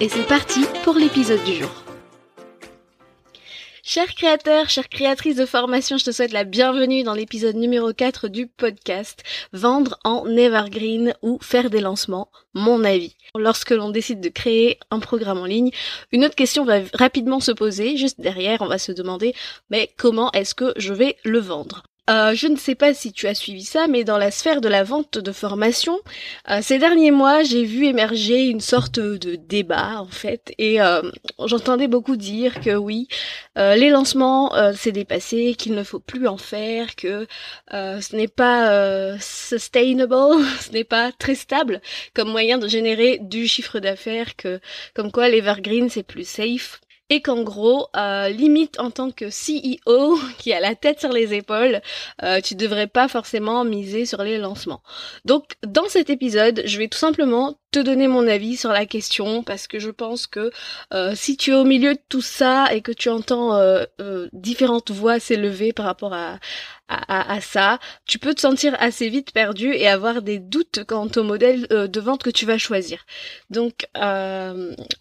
et c'est parti pour l'épisode du jour. Chers créateurs, chères créatrices de formation, je te souhaite la bienvenue dans l'épisode numéro 4 du podcast Vendre en Evergreen ou faire des lancements, mon avis. Lorsque l'on décide de créer un programme en ligne, une autre question va rapidement se poser. Juste derrière, on va se demander, mais comment est-ce que je vais le vendre? Euh, je ne sais pas si tu as suivi ça, mais dans la sphère de la vente de formation, euh, ces derniers mois, j'ai vu émerger une sorte de débat en fait, et euh, j'entendais beaucoup dire que oui, les lancements c'est dépassé, qu'il ne faut plus en faire, que ce n'est pas sustainable, ce n'est pas très stable comme moyen de générer du chiffre d'affaires, que comme quoi l'evergreen c'est plus safe et qu'en gros, euh, limite en tant que CEO qui a la tête sur les épaules, euh, tu devrais pas forcément miser sur les lancements. Donc dans cet épisode, je vais tout simplement te donner mon avis sur la question parce que je pense que euh, si tu es au milieu de tout ça et que tu entends euh, euh, différentes voix s'élever par rapport à, à, à, ça, tu peux te sentir assez vite perdu et avoir des doutes quant au modèle de vente que tu vas choisir. Donc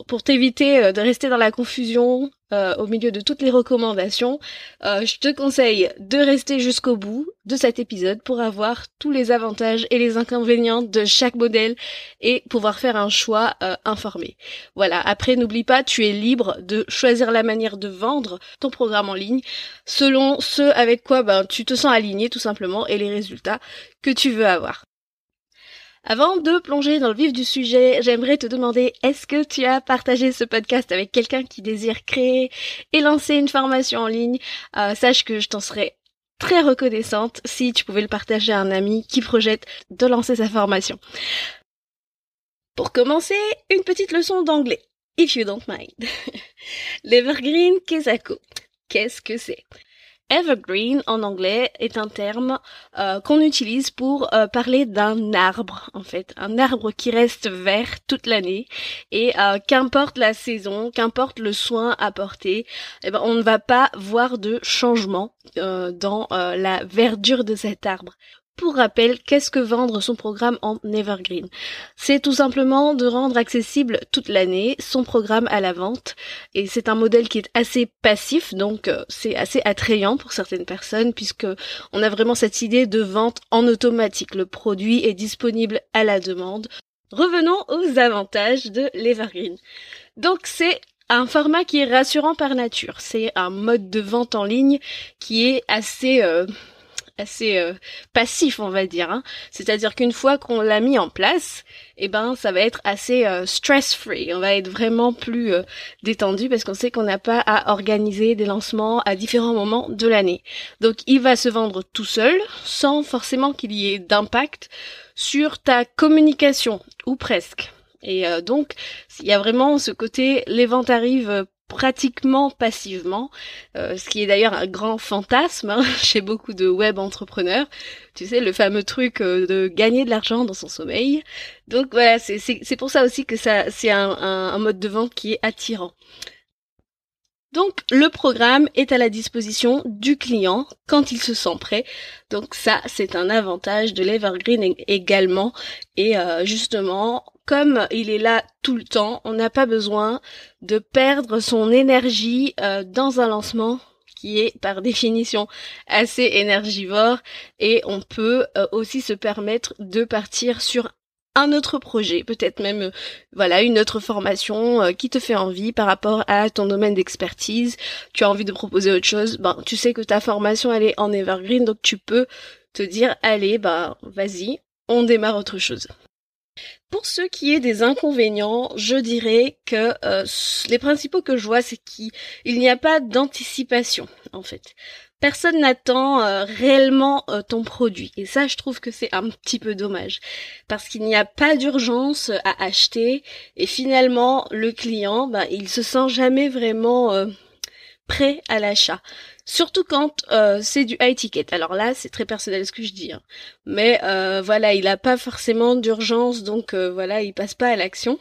pour t'éviter de rester dans la confusion, euh, au milieu de toutes les recommandations, euh, je te conseille de rester jusqu'au bout de cet épisode pour avoir tous les avantages et les inconvénients de chaque modèle et pouvoir faire un choix euh, informé. Voilà, après n'oublie pas, tu es libre de choisir la manière de vendre ton programme en ligne selon ce avec quoi ben, tu te sens aligné tout simplement et les résultats que tu veux avoir. Avant de plonger dans le vif du sujet, j'aimerais te demander est-ce que tu as partagé ce podcast avec quelqu'un qui désire créer et lancer une formation en ligne? Euh, Sache que je t'en serais très reconnaissante si tu pouvais le partager à un ami qui projette de lancer sa formation. Pour commencer, une petite leçon d'anglais, if you don't mind. L'Evergreen Kesako. Qu'est-ce que c'est? Evergreen en anglais est un terme euh, qu'on utilise pour euh, parler d'un arbre en fait, un arbre qui reste vert toute l'année et euh, qu'importe la saison, qu'importe le soin apporté, eh ben, on ne va pas voir de changement dans la verdure de cet arbre. Pour rappel, qu'est-ce que vendre son programme en Evergreen? C'est tout simplement de rendre accessible toute l'année son programme à la vente. Et c'est un modèle qui est assez passif, donc euh, c'est assez attrayant pour certaines personnes puisque on a vraiment cette idée de vente en automatique. Le produit est disponible à la demande. Revenons aux avantages de l'Evergreen. Donc c'est un format qui est rassurant par nature. C'est un mode de vente en ligne qui est assez euh, assez euh, passif, on va dire. Hein. C'est-à-dire qu'une fois qu'on l'a mis en place, eh ben ça va être assez euh, stress-free. On va être vraiment plus euh, détendu parce qu'on sait qu'on n'a pas à organiser des lancements à différents moments de l'année. Donc il va se vendre tout seul, sans forcément qu'il y ait d'impact sur ta communication, ou presque. Et donc, il y a vraiment ce côté, les ventes arrivent pratiquement passivement, euh, ce qui est d'ailleurs un grand fantasme hein, chez beaucoup de web entrepreneurs. Tu sais, le fameux truc euh, de gagner de l'argent dans son sommeil. Donc voilà, c'est pour ça aussi que ça c'est un, mode de vente qui est attirant. Donc le programme est à la disposition du client quand il se sent prêt. Donc ça, c'est un avantage de l'Evergreen également. Et euh, justement, comme il est là tout le temps, on n'a pas besoin de perdre son énergie euh, dans un lancement qui est par définition assez énergivore et on peut euh, aussi se permettre de partir sur un autre projet, peut-être même euh, voilà une autre formation qui te fait envie par rapport à ton domaine d'expertise. Tu as envie de proposer autre chose, ben tu sais que ta formation elle est en evergreen donc tu peux te dire allez bah vas-y, on démarre autre chose. Pour ce qui est des inconvénients, je dirais que euh, les principaux que je vois, c'est qu'il n'y a pas d'anticipation, en fait personne n'attend euh, réellement euh, ton produit. Et ça, je trouve que c'est un petit peu dommage. Parce qu'il n'y a pas d'urgence à acheter. Et finalement, le client, ben, il se sent jamais vraiment prêt à l'achat. Surtout quand c'est du high ticket. Alors là, c'est très personnel ce que je dis. Hein. Mais voilà, il n'a pas forcément d'urgence, donc voilà, il passe pas à l'action.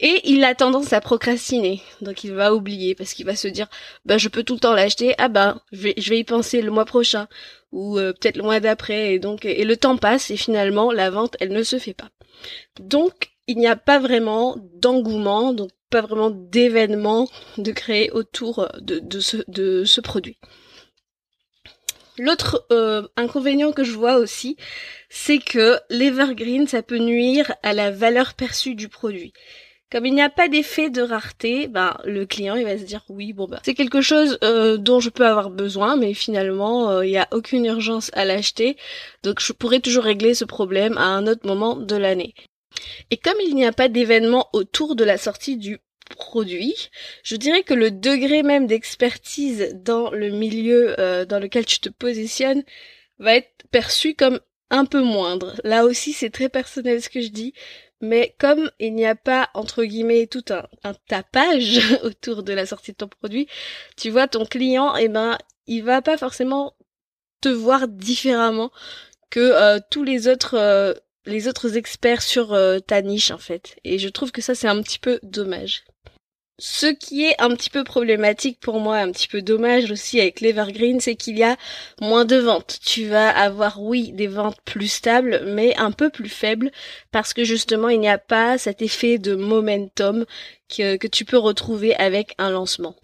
Et il a tendance à procrastiner. Donc il va oublier parce qu'il va se dire bah je peux tout le temps l'acheter, ah bah je vais, je vais y penser le mois prochain ou euh, peut-être le mois d'après et donc et le temps passe et finalement la vente elle ne se fait pas. Donc il n'y a pas vraiment d'engouement, donc pas vraiment d'événement de créer autour de, de, ce, produit. L'autre euh, inconvénient que je vois aussi, c'est que l'evergreen, ça peut nuire à la valeur perçue du produit. Comme il n'y a pas d'effet de rareté, ben le client il va se dire oui bon bah c'est quelque chose euh, dont je peux avoir besoin, mais finalement euh, il n'y a aucune urgence à l'acheter, donc je pourrais toujours régler ce problème à un autre moment de l'année. Et comme il n'y a pas d'événement autour de la sortie du produit, je dirais que le degré même d'expertise dans le milieu euh, dans lequel tu te positionnes va être perçu comme un peu moindre. Là aussi c'est très personnel ce que je dis, mais comme il n'y a pas, entre guillemets, tout un, tapage autour de la sortie de ton produit, tu vois, ton client, eh ben, il va pas forcément te voir différemment que euh, tous les autres euh, les autres experts sur euh, ta niche en fait. Et je trouve que ça c'est un petit peu dommage. Ce qui est un petit peu problématique pour moi, un petit peu dommage aussi avec l'Evergreen, c'est qu'il y a moins de ventes. Tu vas avoir, oui, des ventes plus stables, mais un peu plus faibles, parce que justement, il n'y a pas cet effet de momentum que, tu peux retrouver avec un lancement.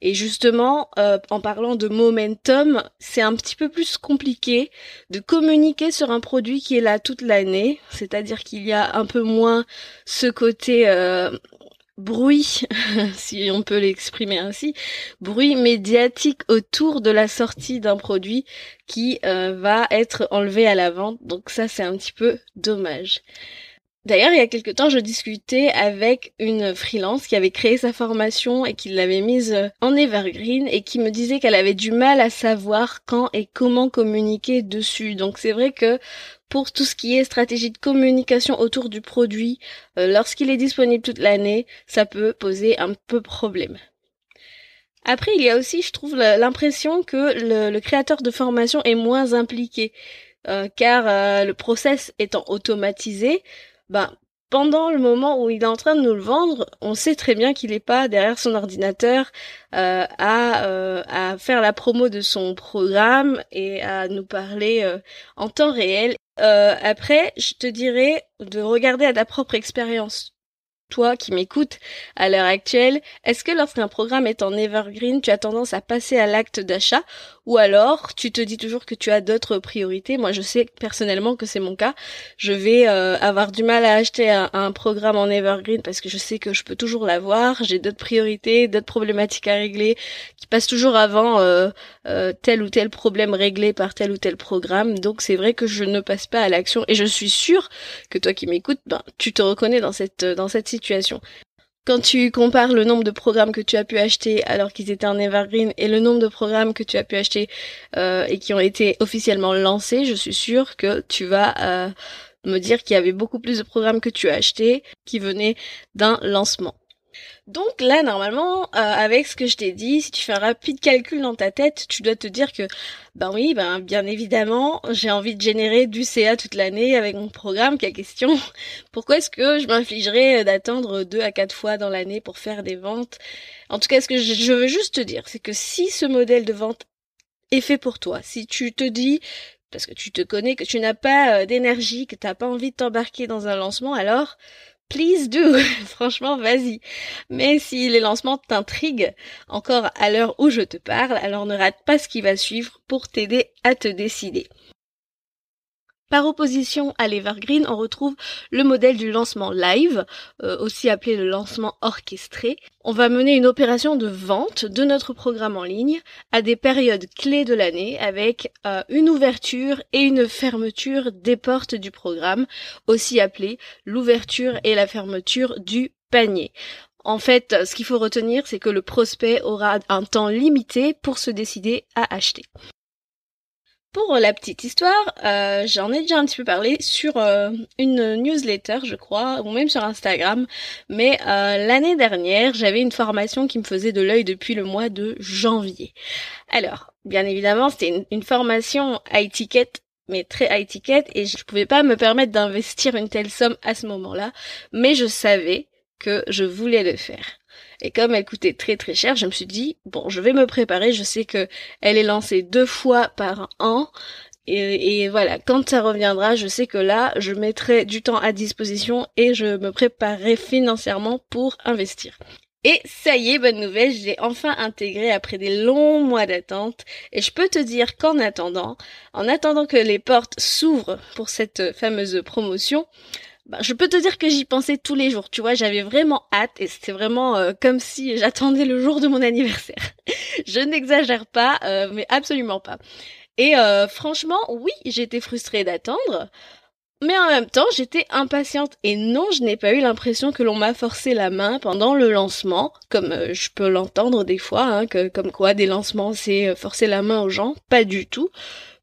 Et justement, euh, en parlant de momentum, c'est un petit peu plus compliqué de communiquer sur un produit qui est là toute l'année, c'est-à-dire qu'il y a un peu moins ce côté euh, bruit, si on peut l'exprimer ainsi, bruit médiatique autour de la sortie d'un produit qui euh, va être enlevé à la vente. Donc ça, c'est un petit peu dommage. D'ailleurs, il y a quelque temps, je discutais avec une freelance qui avait créé sa formation et qui l'avait mise en evergreen et qui me disait qu'elle avait du mal à savoir quand et comment communiquer dessus. Donc c'est vrai que pour tout ce qui est stratégie de communication autour du produit, euh, lorsqu'il est disponible toute l'année, ça peut poser un peu problème. Après, il y a aussi, je trouve, l'impression que le, créateur de formation est moins impliqué, euh, car euh, le process étant automatisé, ben pendant le moment où il est en train de nous le vendre, on sait très bien qu'il n'est pas derrière son ordinateur à, à faire la promo de son programme et à nous parler en temps réel. Euh, après, je te dirais de regarder à ta propre expérience toi qui m'écoutes à l'heure actuelle, est-ce que lorsqu'un programme est en evergreen, tu as tendance à passer à l'acte d'achat ou alors tu te dis toujours que tu as d'autres priorités? Moi, je sais personnellement que c'est mon cas. Je vais euh, avoir du mal à acheter un, programme en evergreen parce que je sais que je peux toujours l'avoir. J'ai d'autres priorités, d'autres problématiques à régler qui passent toujours avant euh, euh, tel ou tel problème réglé par tel ou tel programme. Donc c'est vrai que je ne passe pas à l'action et je suis sûre que toi qui m'écoutes, ben, tu te reconnais dans cette dans cette situation quand tu compares le nombre de programmes que tu as pu acheter alors qu'ils étaient en evergreen et le nombre de programmes que tu as pu acheter euh, et qui ont été officiellement lancés, je suis sûre que tu vas euh, me dire qu'il y avait beaucoup plus de programmes que tu as achetés qui venaient d'un lancement. Donc là, normalement, euh, avec ce que je t'ai dit, si tu fais un rapide calcul dans ta tête, tu dois te dire que, ben oui, ben bien évidemment, j'ai envie de générer du CA toute l'année avec mon programme. Quelle question Pourquoi est-ce que je m'infligerais d'attendre deux à quatre fois dans l'année pour faire des ventes? En tout cas, ce que je veux juste te dire, c'est que si ce modèle de vente est fait pour toi, si tu te dis parce que tu te connais, que tu n'as pas euh, d'énergie, que tu n'as pas envie de t'embarquer dans un lancement, alors please do. Franchement, vas-y. Mais si les lancements t'intriguent encore à l'heure où je te parle, alors ne rate pas ce qui va suivre pour t'aider à te décider. Par opposition à l'Evergreen, on retrouve le modèle du lancement live, euh, aussi appelé le lancement orchestré. On va mener une opération de vente de notre programme en ligne à des périodes clés de l'année avec euh, une ouverture et une fermeture des portes du programme, aussi appelée l'ouverture et la fermeture du panier. En fait, ce qu'il faut retenir, c'est que le prospect aura un temps limité pour se décider à acheter. Pour la petite histoire, euh, j'en ai déjà un petit peu parlé sur euh, une newsletter, je crois, ou même sur Instagram. Mais euh, l'année dernière, j'avais une formation qui me faisait de l'œil depuis le mois de janvier. Alors, bien évidemment, c'était une, formation à étiquette mais très high ticket et je pouvais pas me permettre d'investir une telle somme à ce moment-là, mais je savais je voulais le faire. Et comme elle coûtait très très cher, je me suis dit bon, je vais me préparer. Je sais que elle est lancée deux fois par an. Et, et, voilà, quand ça reviendra, je sais que là, je mettrai du temps à disposition et je me préparerai financièrement pour investir. Et ça y est, bonne nouvelle, je l'ai enfin intégré après des longs mois d'attente. Et je peux te dire qu'en attendant, en attendant que les portes s'ouvrent pour cette fameuse promotion, bah, je peux te dire que j'y pensais tous les jours. Tu vois, j'avais vraiment hâte et c'était vraiment euh, comme si j'attendais le jour de mon anniversaire. je n'exagère pas, euh, mais absolument pas. Et euh, franchement, oui, j'étais frustrée d'attendre. Mais en même temps, j'étais impatiente et non, je n'ai pas eu l'impression que l'on m'a forcé la main pendant le lancement, comme je peux l'entendre des fois, hein, que comme quoi des lancements c'est forcer la main aux gens, pas du tout.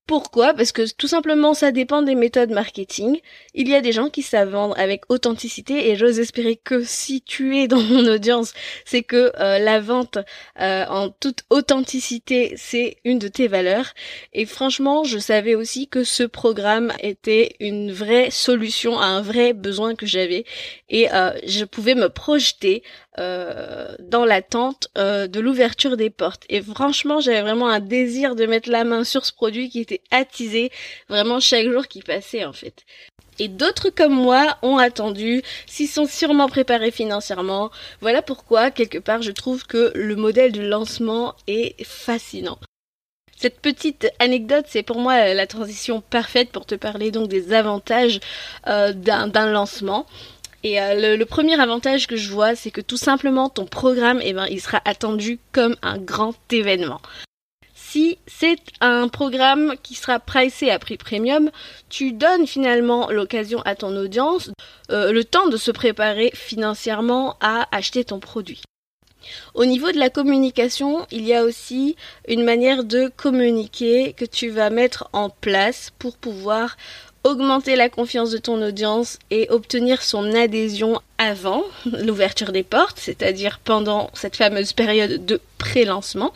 Pourquoi? Parce que tout simplement ça dépend des méthodes marketing. Il y a des gens qui savent vendre avec authenticité et j'ose espérer que si tu es dans mon audience, c'est que euh, la vente euh, en toute authenticité, c'est une de tes valeurs. Et franchement, je savais aussi que ce programme était une vraie solution à un vrai besoin que j'avais et euh, je pouvais me projeter euh, dans l'attente euh, de l'ouverture des portes. Et franchement, j'avais vraiment un désir de mettre la main sur ce produit qui était attisé vraiment chaque jour qui passait en fait. Et d'autres comme moi ont attendu, s'y sont sûrement préparés financièrement. Voilà pourquoi, quelque part, je trouve que le modèle du lancement est fascinant. Cette petite anecdote, c'est pour moi la transition parfaite pour te parler donc des avantages euh, d'un lancement. Et euh, le, premier avantage que je vois, c'est que tout simplement ton programme, eh ben, il sera attendu comme un grand événement. Si c'est un programme qui sera pricé à prix premium, tu donnes finalement l'occasion à ton audience, euh, le temps de se préparer financièrement à acheter ton produit. Au niveau de la communication, il y a aussi une manière de communiquer que tu vas mettre en place pour pouvoir augmenter la confiance de ton audience et obtenir son adhésion avant l'ouverture des portes, c'est-à-dire pendant cette fameuse période de pré-lancement.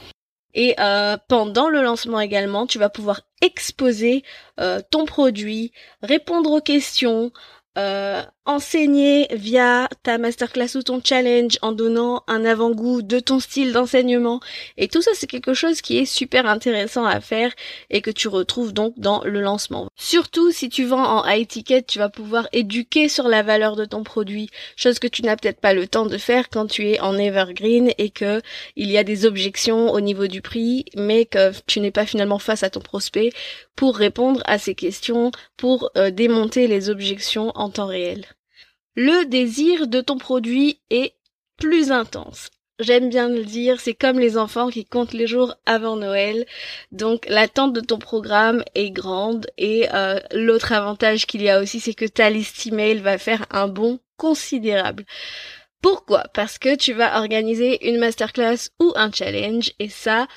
Et euh, pendant le lancement également, tu vas pouvoir exposer euh, ton produit, répondre aux questions, euh, enseigner via ta masterclass ou ton challenge en donnant un avant-goût de ton style d'enseignement. Et tout ça, c'est quelque chose qui est super intéressant à faire et que tu retrouves donc dans le lancement. Surtout si tu vends en high ticket, tu vas pouvoir éduquer sur la valeur de ton produit, chose que tu n'as peut-être pas le temps de faire quand tu es en evergreen et que il y a des objections au niveau du prix, mais que tu n'es pas finalement face à ton prospect pour répondre à ces questions, pour euh, démonter les objections temps réel le désir de ton produit est plus intense. J'aime bien le dire, c'est comme les enfants qui comptent les jours avant Noël. Donc l'attente de ton programme est grande et euh, l'autre avantage qu'il y a aussi, c'est que ta liste email va faire un bond considérable. Pourquoi? Parce que tu vas organiser une masterclass ou un challenge et ça,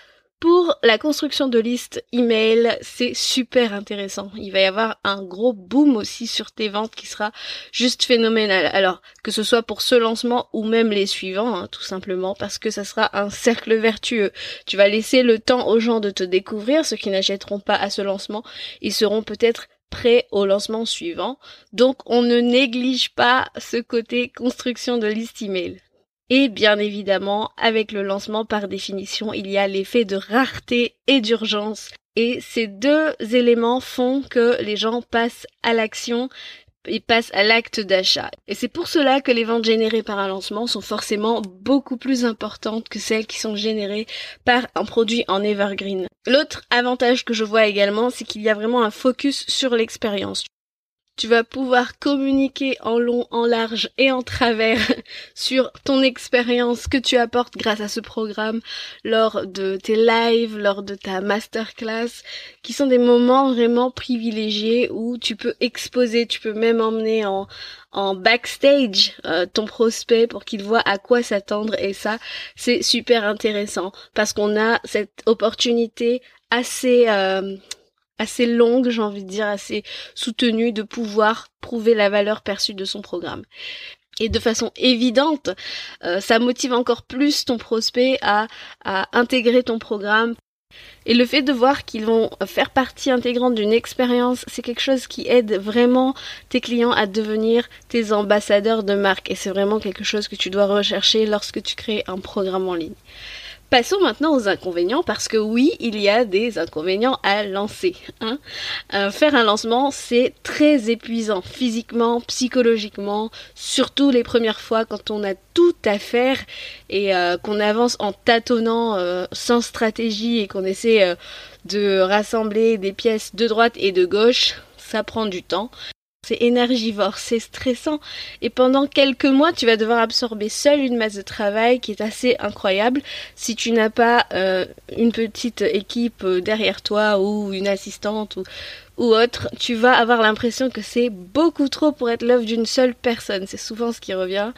pour la construction de listes email, c'est super intéressant. Il va y avoir un gros boom aussi sur tes ventes qui sera juste phénoménal. Alors, que ce soit pour ce lancement ou même les suivants, hein, tout simplement, parce que ça sera un cercle vertueux. Tu vas laisser le temps aux gens de te découvrir, ceux qui n'achèteront pas à ce lancement, ils seront peut-être prêts au lancement suivant. Donc, on ne néglige pas ce côté construction de liste email. Et bien évidemment, avec le lancement, par définition, il y a l'effet de rareté et d'urgence. Et ces deux éléments font que les gens passent à l'action et passe à l'acte d'achat. Et c'est pour cela que les ventes générées par un lancement sont forcément beaucoup plus importantes que celles qui sont générées par un produit en evergreen. L'autre avantage que je vois également, c'est qu'il y a vraiment un focus sur l'expérience. Tu vas pouvoir communiquer en long, en large et en travers sur ton expérience que tu apportes grâce à ce programme lors de tes lives, lors de ta masterclass, qui sont des moments vraiment privilégiés où tu peux exposer, tu peux même emmener en, backstage euh, ton prospect pour qu'il voit à quoi s'attendre. Et ça c'est super intéressant parce qu'on a cette opportunité assez euh, assez longue, j'ai envie de dire, assez soutenue de pouvoir prouver la valeur perçue de son programme. Et de façon évidente, euh, ça motive encore plus ton prospect à, à intégrer ton programme. Et le fait de voir qu'ils vont faire partie intégrante d'une expérience, c'est quelque chose qui aide vraiment tes clients à devenir tes ambassadeurs de marque. Et c'est vraiment quelque chose que tu dois rechercher lorsque tu crées un programme en ligne. Passons maintenant aux inconvénients parce que oui, il y a des inconvénients à lancer. Hein. Euh, faire un lancement, c'est très épuisant physiquement, psychologiquement, surtout les premières fois quand on a tout à faire et euh, qu'on avance en tâtonnant euh, sans stratégie et qu'on essaie de rassembler des pièces de droite et de gauche. Ça prend du temps c'est énergivore, c'est stressant. Et pendant quelques mois, tu vas devoir absorber seul une masse de travail qui est assez incroyable si tu n'as pas euh, une petite équipe euh, derrière toi ou une assistante ou autre, tu vas avoir l'impression que c'est beaucoup trop pour être l'œuvre d'une seule personne. C'est souvent ce qui revient.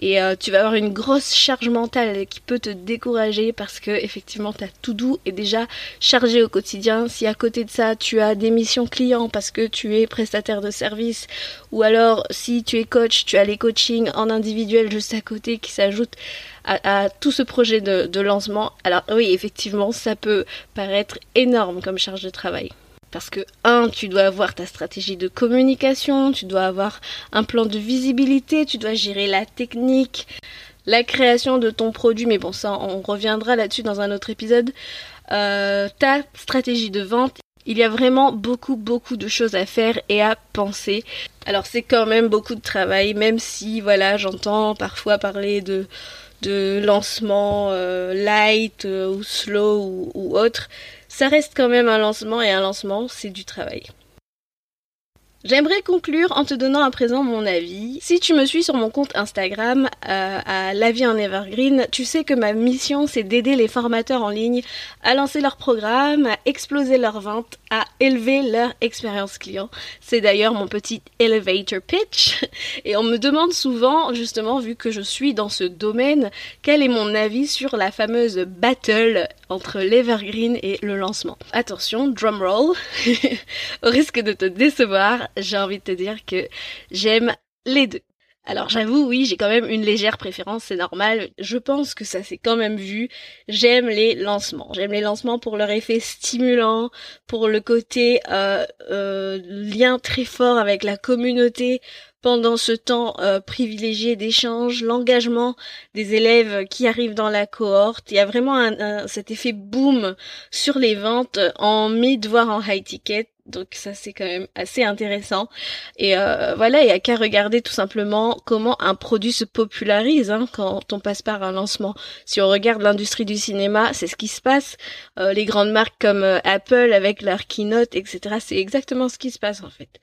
Et euh, tu vas avoir une grosse charge mentale qui peut te décourager parce que effectivement ta tout doux est déjà chargé au quotidien. Si à côté de ça tu as des missions clients parce que tu es prestataire de service ou alors si tu es coach, tu as les coachings en individuel juste à côté qui s'ajoutent à, tout ce projet de lancement. Alors oui, effectivement, ça peut paraître énorme comme charge de travail. Parce que, un, tu dois avoir ta stratégie de communication, tu dois avoir un plan de visibilité, tu dois gérer la technique, la création de ton produit, mais bon, ça, on reviendra là-dessus dans un autre épisode. Euh, ta stratégie de vente, il y a vraiment beaucoup, beaucoup de choses à faire et à penser. Alors, c'est quand même beaucoup de travail, même si, voilà, j'entends parfois parler de de lancement euh, light euh, ou slow ou, ou autre ça reste quand même un lancement et un lancement, c'est du travail. J'aimerais conclure en te donnant à présent mon avis. Si tu me suis sur mon compte Instagram euh, à La vie en Evergreen, tu sais que ma mission c'est d'aider les formateurs en ligne à lancer leur programme, à exploser leurs ventes, à élever leur expérience client. C'est d'ailleurs mon petit elevator pitch. Et on me demande souvent, justement, vu que je suis dans ce domaine, quel est mon avis sur la fameuse battle entre l'Evergreen et le lancement. Attention, drum roll, au risque de te décevoir, j'ai envie de te dire que j'aime les deux. Alors j'avoue, oui, j'ai quand même une légère préférence, c'est normal. Je pense que ça s'est quand même vu. J'aime les lancements. J'aime les lancements pour leur effet stimulant, pour le côté euh, euh, lien très fort avec la communauté pendant ce temps euh, privilégié d'échange, l'engagement des élèves qui arrivent dans la cohorte. Il y a vraiment un, cet effet boom sur les ventes en mid voire en high ticket donc ça c'est quand même assez intéressant. Et euh, voilà, il y a qu'à regarder tout simplement comment un produit se popularise hein, quand on passe par un lancement. Si on regarde l'industrie du cinéma, c'est ce qui se passe. Euh, les grandes marques comme euh, Apple avec leur keynote, etc. C'est exactement ce qui se passe en fait.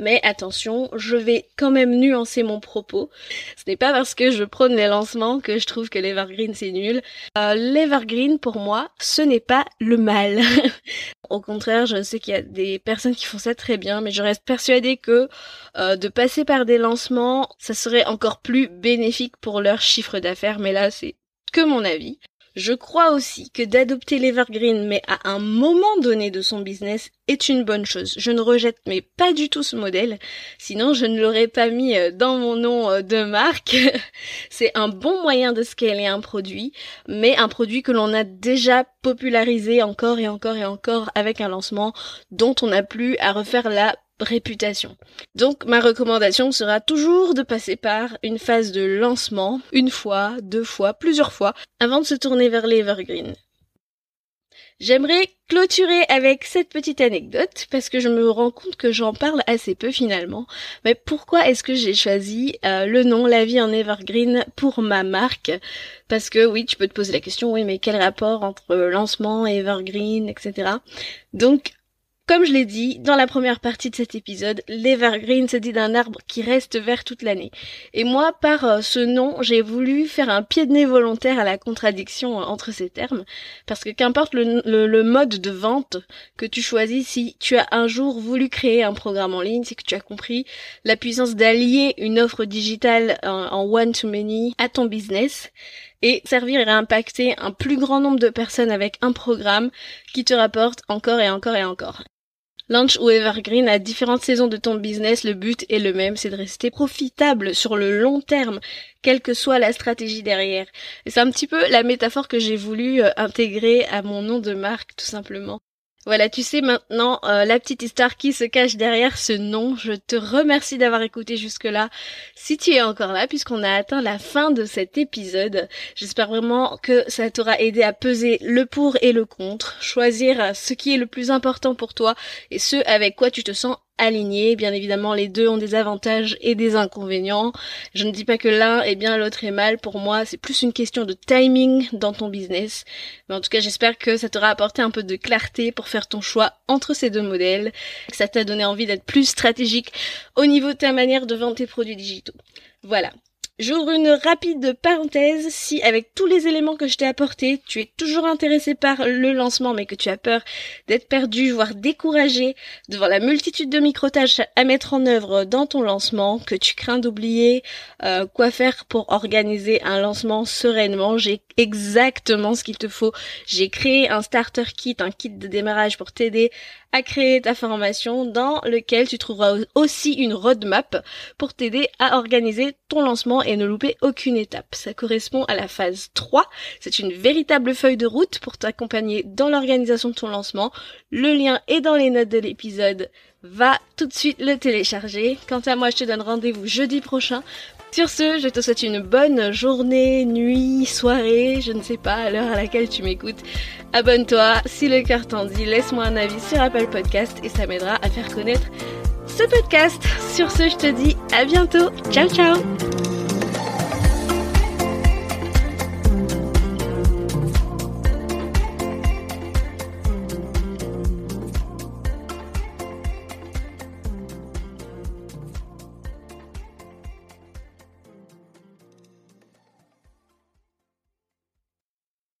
Mais attention, je vais quand même nuancer mon propos. Ce n'est pas parce que je prône les lancements que je trouve que l'Evergreen c'est nul. Euh, L'Evergreen pour moi, ce n'est pas le mal. Au contraire, je sais qu'il y a des personnes qui font ça très bien, mais je reste persuadée que euh, de passer par des lancements, ça serait encore plus bénéfique pour leur chiffre d'affaires. Mais là, c'est que mon avis. Je crois aussi que d'adopter l'Evergreen mais à un moment donné de son business est une bonne chose. Je ne rejette mais pas du tout ce modèle, sinon je ne l'aurais pas mis euh, dans mon nom euh, de marque. C'est un bon moyen de scaler un produit, mais un produit que l'on a déjà popularisé encore et encore et encore avec un lancement dont on n'a plus à refaire la réputation. Donc ma recommandation sera toujours de passer par une phase de lancement, une fois, deux fois, plusieurs fois, avant de se tourner vers l'Evergreen. J'aimerais clôturer avec cette petite anecdote parce que je me rends compte que j'en parle assez peu finalement. Mais pourquoi est-ce que j'ai choisi euh, le nom La vie en evergreen pour ma marque? Parce que oui, tu peux te poser la question, oui, mais quel rapport entre lancement, evergreen, etc. Donc comme je l'ai dit dans la première partie de cet épisode, l'evergreen se dit d'un arbre qui reste vert toute l'année. Et moi, par euh, ce nom, j'ai voulu faire un pied de nez volontaire à la contradiction euh, entre ces termes, parce que qu'importe le, mode de vente que tu choisis, si tu as un jour voulu créer un programme en ligne, c'est que tu as compris la puissance d'allier une offre digitale en one-to-many à ton business et servir et impacter un plus grand nombre de personnes avec un programme qui te rapporte encore et encore et encore. Launch ou Evergreen, à différentes saisons de ton business, le but est le même, c'est de rester profitable sur le long terme, quelle que soit la stratégie derrière. C'est un petit peu la métaphore que j'ai voulu euh, intégrer à mon nom de marque, tout simplement. Voilà, tu sais maintenant euh, la petite histoire qui se cache derrière ce nom. Je te remercie d'avoir écouté jusque-là. Si tu es encore là, puisqu'on a atteint la fin de cet épisode, j'espère vraiment que ça t'aura aidé à peser le pour et le contre, choisir ce qui est le plus important pour toi et ce avec quoi tu te sens alignés. Bien évidemment, les deux ont des avantages et des inconvénients. Je ne dis pas que l'un est bien, l'autre est mal. Pour moi, c'est plus une question de timing dans ton business. Mais en tout cas, j'espère que ça t'aura apporté un peu de clarté pour faire ton choix entre ces deux modèles, ça t'a donné envie d'être plus stratégique au niveau de ta manière de vendre tes produits digitaux. Voilà. J'ouvre une rapide parenthèse. Si avec tous les éléments que je t'ai apportés, tu es toujours intéressé par le lancement mais que tu as peur d'être perdu, voire découragé devant la multitude de micro-tâches à mettre en œuvre dans ton lancement, que tu crains d'oublier euh, quoi faire pour organiser un lancement sereinement, j'ai exactement ce qu'il te faut. J'ai créé un starter kit, un kit de démarrage pour t'aider à créer ta formation dans lequel tu trouveras aussi une roadmap pour t'aider à organiser ton lancement et ne louper aucune étape. Ça correspond à la phase 3. C'est une véritable feuille de route pour t'accompagner dans l'organisation de ton lancement. Le lien est dans les notes de l'épisode. Va tout de suite le télécharger. Quant à moi, je te donne rendez-vous jeudi prochain sur ce, je te souhaite une bonne journée, nuit, soirée, je ne sais pas à l'heure à laquelle tu m'écoutes. Abonne-toi, si le cœur t'en dit, laisse-moi un avis sur Apple Podcast et ça m'aidera à faire connaître ce podcast. Sur ce, je te dis à bientôt. Ciao ciao